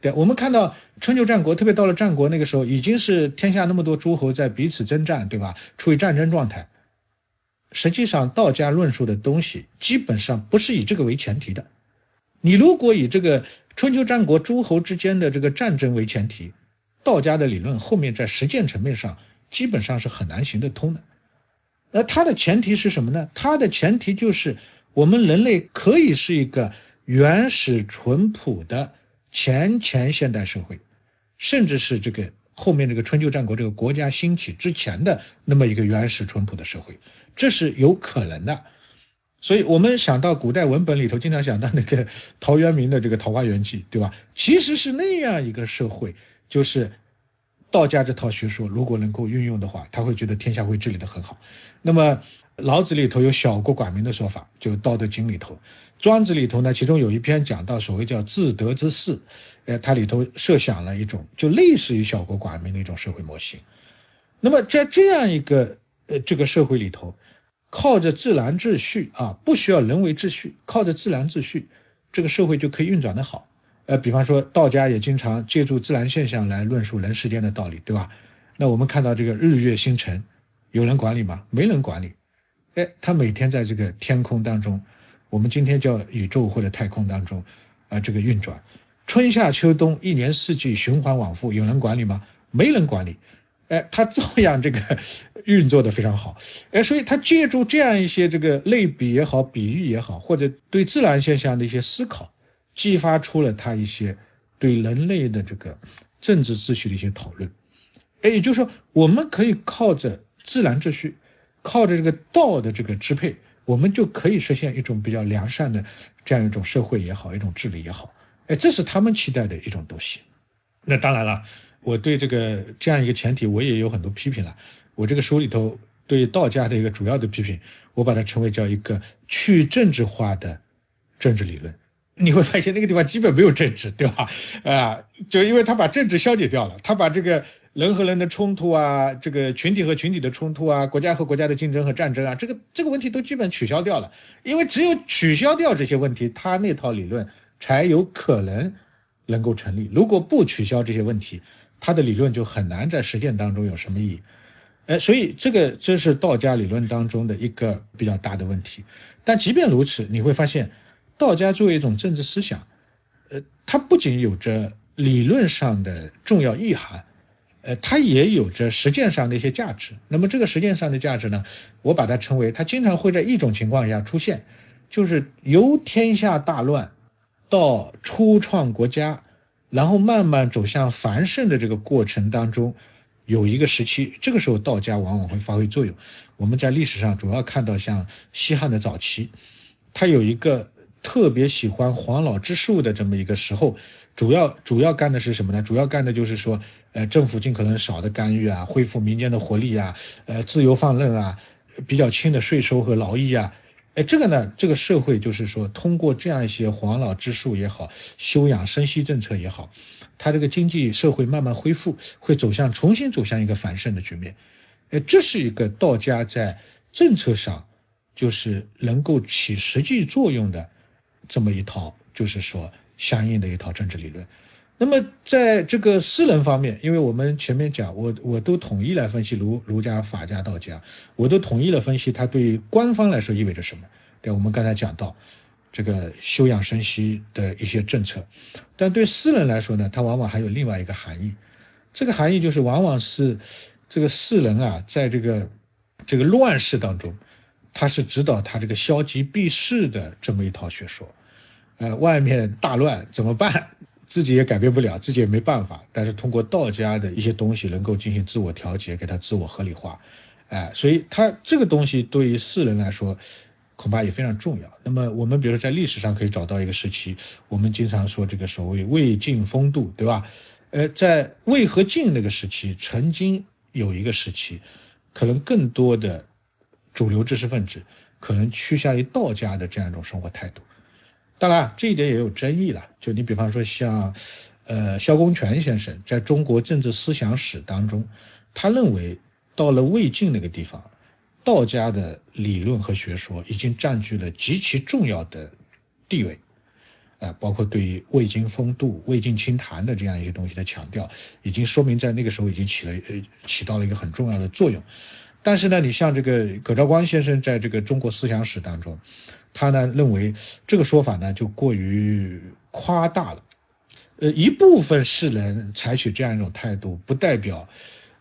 对，我们看到春秋战国，特别到了战国那个时候，已经是天下那么多诸侯在彼此征战，对吧？处于战争状态。实际上，道家论述的东西基本上不是以这个为前提的。你如果以这个春秋战国诸侯之间的这个战争为前提，道家的理论后面在实践层面上。基本上是很难行得通的，而它的前提是什么呢？它的前提就是我们人类可以是一个原始淳朴的前前现代社会，甚至是这个后面这个春秋战国这个国家兴起之前的那么一个原始淳朴的社会，这是有可能的。所以我们想到古代文本里头，经常想到那个陶渊明的这个《桃花源记》，对吧？其实是那样一个社会，就是。道家这套学说，如果能够运用的话，他会觉得天下会治理得很好。那么，老子里头有小国寡民的说法，就《道德经》里头；庄子里头呢，其中有一篇讲到所谓叫自得之士，呃，它里头设想了一种就类似于小国寡民的一种社会模型。那么，在这样一个呃这个社会里头，靠着自然秩序啊，不需要人为秩序，靠着自然秩序，这个社会就可以运转得好。呃，比方说道家也经常借助自然现象来论述人世间的道理，对吧？那我们看到这个日月星辰，有人管理吗？没人管理。哎，他每天在这个天空当中，我们今天叫宇宙或者太空当中，啊，这个运转，春夏秋冬一年四季循环往复，有人管理吗？没人管理。哎，他照样这个运作的非常好。哎，所以他借助这样一些这个类比也好，比喻也好，或者对自然现象的一些思考。激发出了他一些对人类的这个政治秩序的一些讨论，哎，也就是说，我们可以靠着自然秩序，靠着这个道的这个支配，我们就可以实现一种比较良善的这样一种社会也好，一种治理也好，哎，这是他们期待的一种东西。那当然了，我对这个这样一个前提，我也有很多批评了。我这个书里头对道家的一个主要的批评，我把它称为叫一个去政治化的政治理论。你会发现那个地方基本没有政治，对吧？啊，就因为他把政治消解掉了，他把这个人和人的冲突啊，这个群体和群体的冲突啊，国家和国家的竞争和战争啊，这个这个问题都基本取消掉了。因为只有取消掉这些问题，他那套理论才有可能能够成立。如果不取消这些问题，他的理论就很难在实践当中有什么意义。哎，所以这个这是道家理论当中的一个比较大的问题。但即便如此，你会发现，道家作为一种政治思想，呃，它不仅有着理论上的重要意涵，呃，它也有着实践上的一些价值。那么这个实践上的价值呢，我把它称为，它经常会在一种情况下出现，就是由天下大乱到初创国家，然后慢慢走向繁盛的这个过程当中。有一个时期，这个时候道家往往会发挥作用。我们在历史上主要看到，像西汉的早期，他有一个特别喜欢黄老之术的这么一个时候，主要主要干的是什么呢？主要干的就是说，呃，政府尽可能少的干预啊，恢复民间的活力啊，呃，自由放任啊，比较轻的税收和劳役啊。哎，这个呢，这个社会就是说，通过这样一些黄老之术也好，休养生息政策也好，它这个经济社会慢慢恢复，会走向重新走向一个繁盛的局面。哎，这是一个道家在政策上就是能够起实际作用的这么一套，就是说相应的一套政治理论。那么在这个私人方面，因为我们前面讲，我我都统一来分析儒儒家、法家、道家，我都统一了分析它对官方来说意味着什么。对，我们刚才讲到这个休养生息的一些政策，但对私人来说呢，它往往还有另外一个含义。这个含义就是，往往是这个世人啊，在这个这个乱世当中，他是指导他这个消极避世的这么一套学说。呃，外面大乱怎么办？自己也改变不了，自己也没办法。但是通过道家的一些东西，能够进行自我调节，给他自我合理化，哎，所以他这个东西对于世人来说，恐怕也非常重要。那么我们比如说在历史上可以找到一个时期，我们经常说这个所谓魏晋风度，对吧？呃，在魏和晋那个时期，曾经有一个时期，可能更多的主流知识分子可能趋向于道家的这样一种生活态度。当然，这一点也有争议了。就你比方说，像，呃，萧公权先生在中国政治思想史当中，他认为到了魏晋那个地方，道家的理论和学说已经占据了极其重要的地位，啊，包括对于魏晋风度、魏晋清谈的这样一些东西的强调，已经说明在那个时候已经起了呃起到了一个很重要的作用。但是呢，你像这个葛兆光先生在这个中国思想史当中。他呢认为这个说法呢就过于夸大了，呃，一部分世人采取这样一种态度，不代表，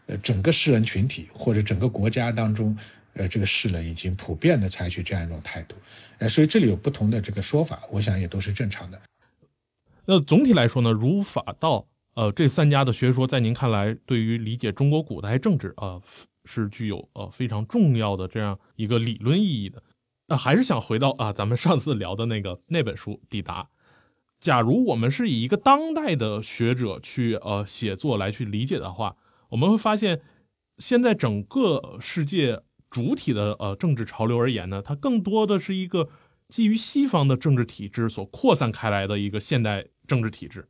呃，整个世人群体或者整个国家当中，呃，这个世人已经普遍的采取这样一种态度，呃，所以这里有不同的这个说法，我想也都是正常的。那总体来说呢，儒法道，呃，这三家的学说，在您看来，对于理解中国古代政治啊，是具有呃非常重要的这样一个理论意义的。那还是想回到啊，咱们上次聊的那个那本书《抵达》。假如我们是以一个当代的学者去呃写作来去理解的话，我们会发现，现在整个世界主体的呃政治潮流而言呢，它更多的是一个基于西方的政治体制所扩散开来的一个现代政治体制。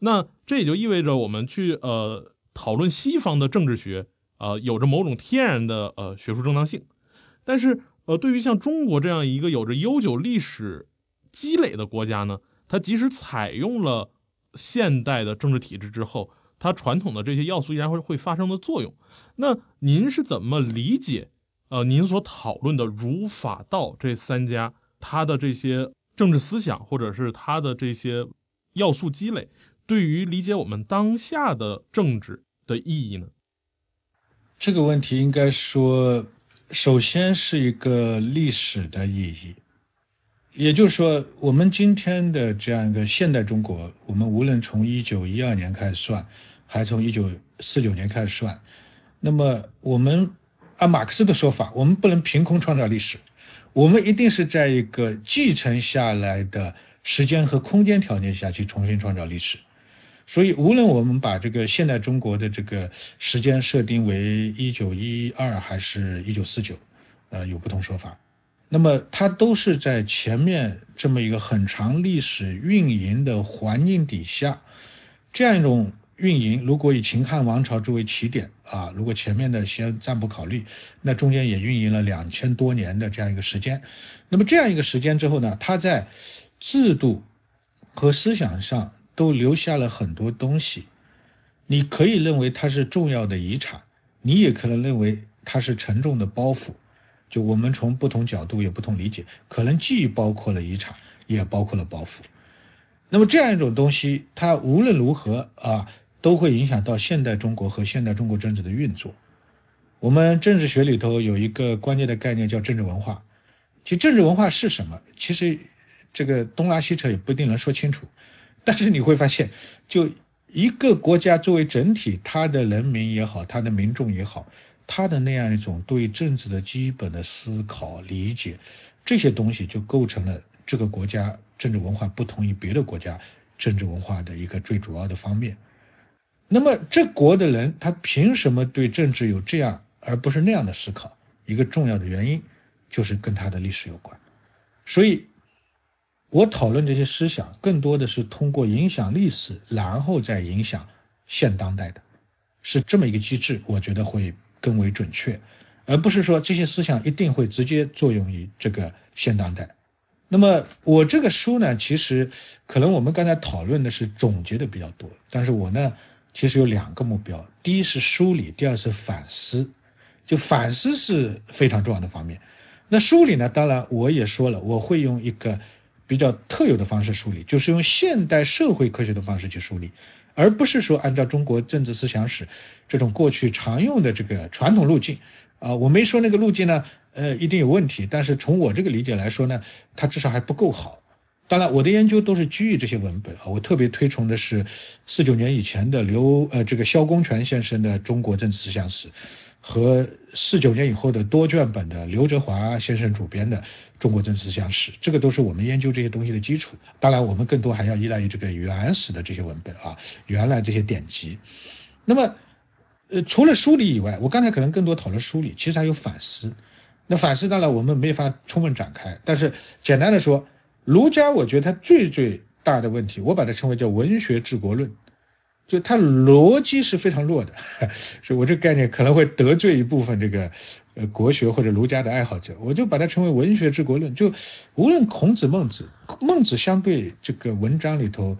那这也就意味着我们去呃讨论西方的政治学，呃有着某种天然的呃学术正当性，但是。呃，对于像中国这样一个有着悠久历史积累的国家呢，它即使采用了现代的政治体制之后，它传统的这些要素依然会会发生的作用。那您是怎么理解？呃，您所讨论的儒法道这三家，它的这些政治思想，或者是它的这些要素积累，对于理解我们当下的政治的意义呢？这个问题应该说。首先是一个历史的意义，也就是说，我们今天的这样一个现代中国，我们无论从一九一二年开始算，还从一九四九年开始算，那么我们按马克思的说法，我们不能凭空创造历史，我们一定是在一个继承下来的时间和空间条件下去重新创造历史。所以，无论我们把这个现代中国的这个时间设定为一九一二还是一九四九，呃，有不同说法。那么，它都是在前面这么一个很长历史运营的环境底下，这样一种运营，如果以秦汉王朝作为起点啊，如果前面的先暂不考虑，那中间也运营了两千多年的这样一个时间。那么，这样一个时间之后呢，它在制度和思想上。都留下了很多东西，你可以认为它是重要的遗产，你也可能认为它是沉重的包袱。就我们从不同角度有不同理解，可能既包括了遗产，也包括了包袱。那么这样一种东西，它无论如何啊，都会影响到现代中国和现代中国政治的运作。我们政治学里头有一个关键的概念叫政治文化。其实政治文化是什么？其实这个东拉西扯也不一定能说清楚。但是你会发现，就一个国家作为整体，它的人民也好，它的民众也好。他的那样一种对政治的基本的思考理解，这些东西就构成了这个国家政治文化不同于别的国家政治文化的一个最主要的方面。那么这国的人他凭什么对政治有这样而不是那样的思考？一个重要的原因就是跟他的历史有关。所以，我讨论这些思想更多的是通过影响历史，然后再影响现当代的，是这么一个机制。我觉得会。更为准确，而不是说这些思想一定会直接作用于这个现当代。那么我这个书呢，其实可能我们刚才讨论的是总结的比较多，但是我呢，其实有两个目标：第一是梳理，第二是反思。就反思是非常重要的方面。那梳理呢，当然我也说了，我会用一个比较特有的方式梳理，就是用现代社会科学的方式去梳理。而不是说按照中国政治思想史这种过去常用的这个传统路径，啊，我没说那个路径呢，呃，一定有问题。但是从我这个理解来说呢，它至少还不够好。当然，我的研究都是基于这些文本啊，我特别推崇的是四九年以前的刘呃这个萧公权先生的《中国政治思想史》。和四九年以后的多卷本的刘哲华先生主编的《中国政治思想史》，这个都是我们研究这些东西的基础。当然，我们更多还要依赖于这个原始的这些文本啊，原来这些典籍。那么，呃，除了梳理以外，我刚才可能更多讨论梳理，其实还有反思。那反思当然我们没法充分展开，但是简单的说，儒家我觉得它最最大的问题，我把它称为叫文学治国论。就它逻辑是非常弱的，所以我这个概念可能会得罪一部分这个呃国学或者儒家的爱好者，我就把它称为文学治国论。就无论孔子、孟子，孟子相对这个文章里头，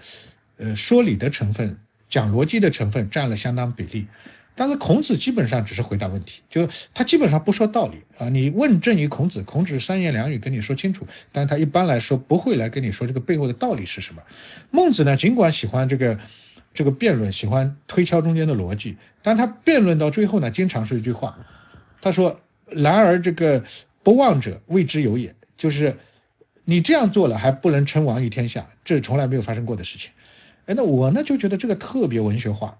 呃说理的成分、讲逻辑的成分占了相当比例，但是孔子基本上只是回答问题，就他基本上不说道理啊。你问政于孔子，孔子三言两语跟你说清楚，但他一般来说不会来跟你说这个背后的道理是什么。孟子呢，尽管喜欢这个。这个辩论喜欢推敲中间的逻辑，但他辩论到最后呢，经常说一句话，他说：“然而这个不忘者谓之有也，就是你这样做了还不能称王于天下，这是从来没有发生过的事情。”哎，那我呢就觉得这个特别文学化，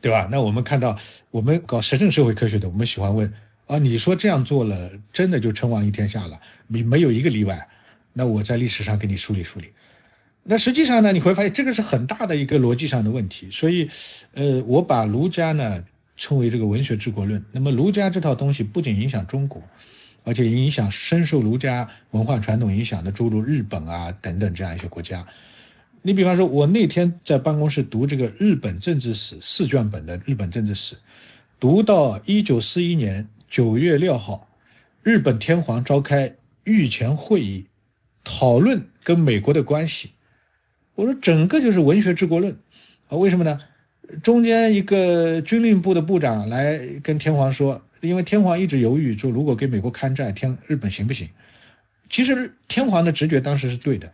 对吧？那我们看到我们搞实证社会科学的，我们喜欢问啊，你说这样做了，真的就称王于天下了？没没有一个例外？那我在历史上给你梳理梳理。那实际上呢，你会发现这个是很大的一个逻辑上的问题。所以，呃，我把儒家呢称为这个文学治国论。那么，儒家这套东西不仅影响中国，而且影响深受儒家文化传统影响的诸如日本啊等等这样一些国家。你比方说，我那天在办公室读这个日本政治史四卷本的日本政治史，读到一九四一年九月六号，日本天皇召开御前会议，讨论跟美国的关系。我说整个就是文学治国论，啊，为什么呢？中间一个军令部的部长来跟天皇说，因为天皇一直犹豫，说如果给美国看债，天日本行不行？其实天皇的直觉当时是对的，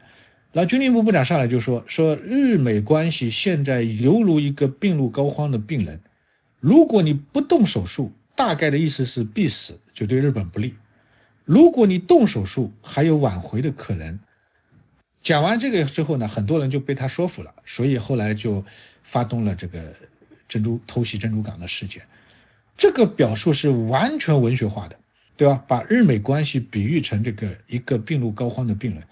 然后军令部部长上来就说，说日美关系现在犹如一个病入膏肓的病人，如果你不动手术，大概的意思是必死，就对日本不利；如果你动手术，还有挽回的可能。讲完这个之后呢，很多人就被他说服了，所以后来就发动了这个珍珠偷袭珍珠港的事件。这个表述是完全文学化的，对吧？把日美关系比喻成这个一个病入膏肓的病人。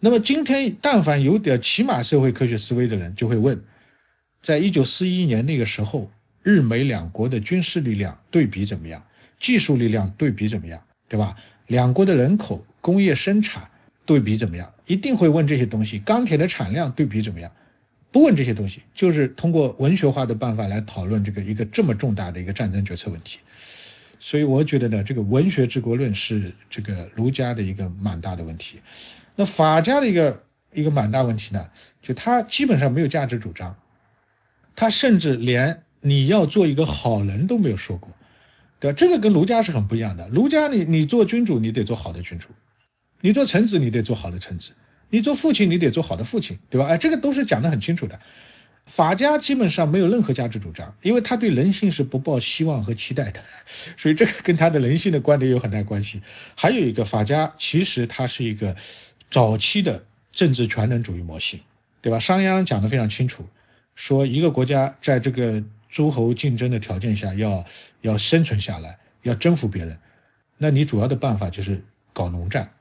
那么今天，但凡有点起码社会科学思维的人，就会问：在一九四一年那个时候，日美两国的军事力量对比怎么样？技术力量对比怎么样？对吧？两国的人口、工业生产。对比怎么样？一定会问这些东西。钢铁的产量对比怎么样？不问这些东西，就是通过文学化的办法来讨论这个一个这么重大的一个战争决策问题。所以我觉得呢，这个文学治国论是这个儒家的一个蛮大的问题。那法家的一个一个蛮大问题呢，就他基本上没有价值主张，他甚至连你要做一个好人都没有说过，对吧？这个跟儒家是很不一样的。儒家你你做君主，你得做好的君主；你做臣子，你得做好的臣子；你做父亲，你得做好的父亲，对吧？哎，这个都是讲得很清楚的。法家基本上没有任何价值主张，因为他对人性是不抱希望和期待的，所以这个跟他的人性的观点有很大关系。还有一个，法家其实它是一个早期的政治全能主义模型，对吧？商鞅讲得非常清楚，说一个国家在这个诸侯竞争的条件下要要生存下来，要征服别人，那你主要的办法就是搞农战。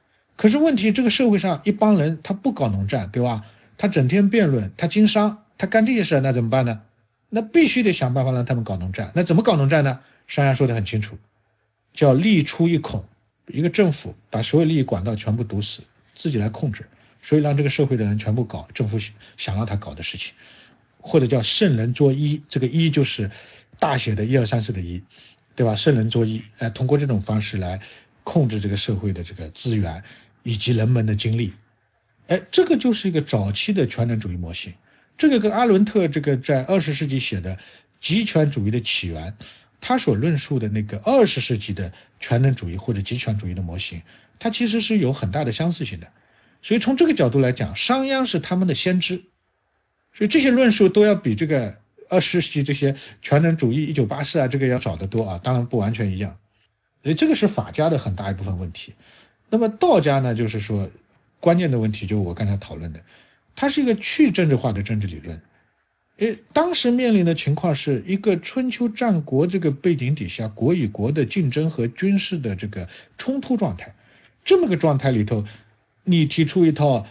可是问题，这个社会上一帮人他不搞农战，对吧？他整天辩论，他经商。他干这些事那怎么办呢？那必须得想办法让他们搞农战。那怎么搞农战呢？商鞅说的很清楚，叫利出一孔，一个政府把所有利益管道全部堵死，自己来控制，所以让这个社会的人全部搞政府想让他搞的事情，或者叫圣人作揖，这个揖就是大写的一二三四的揖，对吧？圣人作揖，哎，通过这种方式来控制这个社会的这个资源以及人们的经历，哎，这个就是一个早期的全能主义模型。这个跟阿伦特这个在二十世纪写的极权主义的起源，他所论述的那个二十世纪的全能主义或者极权主义的模型，它其实是有很大的相似性的。所以从这个角度来讲，商鞅是他们的先知。所以这些论述都要比这个二十世纪这些全能主义一九八四啊这个要早得多啊。当然不完全一样。所以这个是法家的很大一部分问题。那么道家呢，就是说关键的问题就是我刚才讨论的。它是一个去政治化的政治理论，诶，当时面临的情况是一个春秋战国这个背景底下，国与国的竞争和军事的这个冲突状态，这么个状态里头，你提出一套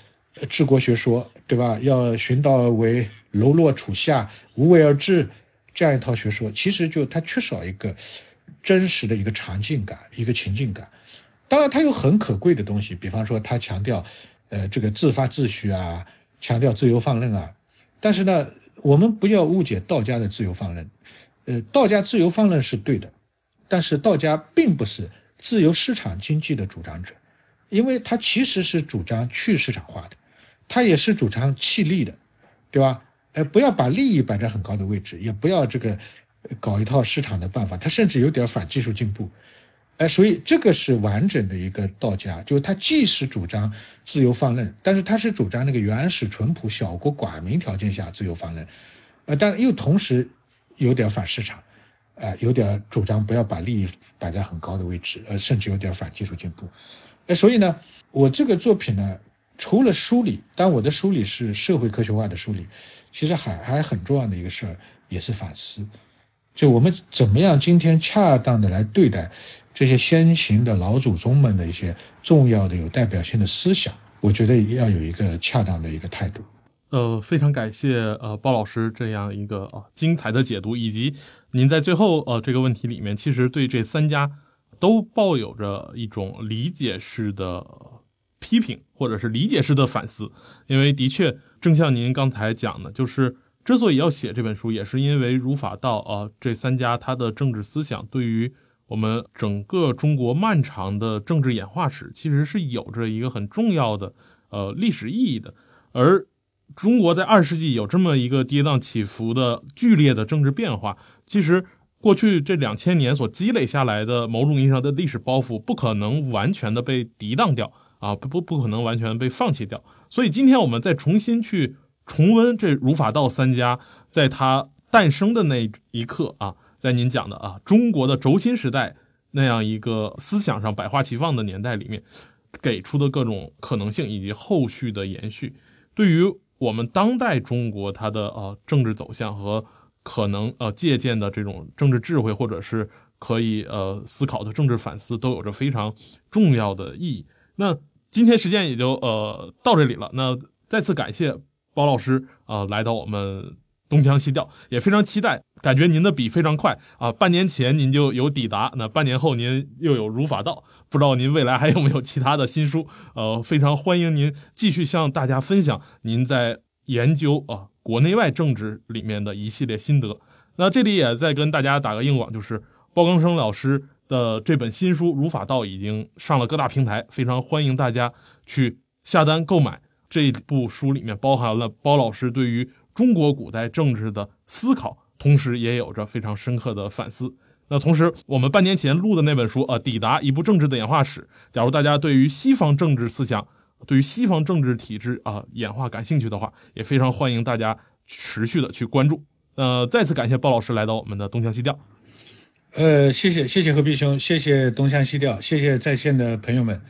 治国学说，对吧？要寻道为，柔弱处下，无为而治，这样一套学说，其实就它缺少一个真实的一个场景感，一个情境感。当然，它有很可贵的东西，比方说，它强调，呃，这个自发秩序啊。强调自由放任啊，但是呢，我们不要误解道家的自由放任。呃，道家自由放任是对的，但是道家并不是自由市场经济的主张者，因为他其实是主张去市场化的，他也是主张弃利的，对吧？呃，不要把利益摆在很高的位置，也不要这个搞一套市场的办法，他甚至有点反技术进步。哎，所以这个是完整的一个道家，就是他既是主张自由放任，但是他是主张那个原始淳朴小国寡民条件下自由放任，呃，但又同时有点反市场，呃，有点主张不要把利益摆在很高的位置，呃，甚至有点反技术进步。哎，所以呢，我这个作品呢，除了梳理，但我的梳理是社会科学化的梳理，其实还还很重要的一个事儿也是反思，就我们怎么样今天恰当的来对待。这些先秦的老祖宗们的一些重要的有代表性的思想，我觉得要有一个恰当的一个态度。呃，非常感谢呃包老师这样一个啊精彩的解读，以及您在最后呃这个问题里面，其实对这三家都抱有着一种理解式的批评，或者是理解式的反思。因为的确，正像您刚才讲的，就是之所以要写这本书，也是因为儒法道啊这三家它的政治思想对于。我们整个中国漫长的政治演化史，其实是有着一个很重要的呃历史意义的。而中国在二十世纪有这么一个跌宕起伏的剧烈的政治变化，其实过去这两千年所积累下来的某种意义上的历史包袱，不可能完全的被涤荡掉啊，不不不可能完全被放弃掉。所以今天我们再重新去重温这儒法道三家在它诞生的那一刻啊。在您讲的啊，中国的轴心时代那样一个思想上百花齐放的年代里面，给出的各种可能性以及后续的延续，对于我们当代中国它的呃政治走向和可能呃借鉴的这种政治智慧，或者是可以呃思考的政治反思，都有着非常重要的意义。那今天时间也就呃到这里了，那再次感谢包老师啊来到我们。东腔西调也非常期待，感觉您的笔非常快啊！半年前您就有抵达，那半年后您又有儒法道，不知道您未来还有没有其他的新书？呃，非常欢迎您继续向大家分享您在研究啊国内外政治里面的一系列心得。那这里也再跟大家打个硬广，就是包庚生老师的这本新书《儒法道》已经上了各大平台，非常欢迎大家去下单购买。这部书里面包含了包老师对于中国古代政治的思考，同时也有着非常深刻的反思。那同时，我们半年前录的那本书啊，《抵达一部政治的演化史》，假如大家对于西方政治思想、对于西方政治体制啊演化感兴趣的话，也非常欢迎大家持续的去关注。呃，再次感谢鲍老师来到我们的东腔西调。呃，谢谢谢谢何必兄，谢谢东腔西调，谢谢在线的朋友们。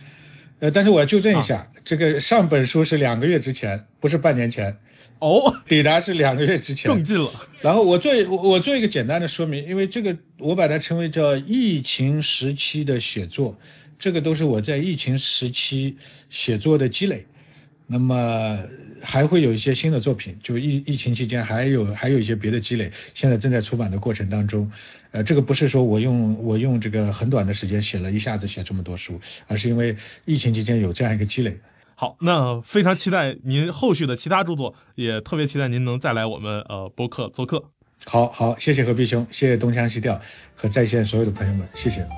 呃，但是我要纠正一下，这个上本书是两个月之前，不是半年前。哦，抵达是两个月之前，更近了。然后我做我我做一个简单的说明，因为这个我把它称为叫疫情时期的写作，这个都是我在疫情时期写作的积累。那么还会有一些新的作品，就疫疫情期间还有还有一些别的积累，现在正在出版的过程当中。呃，这个不是说我用我用这个很短的时间写了一下子写这么多书，而是因为疫情期间有这样一个积累。好，那非常期待您后续的其他著作，也特别期待您能再来我们呃播客做客。好好，谢谢何必兄，谢谢东腔西调和在线所有的朋友们，谢谢。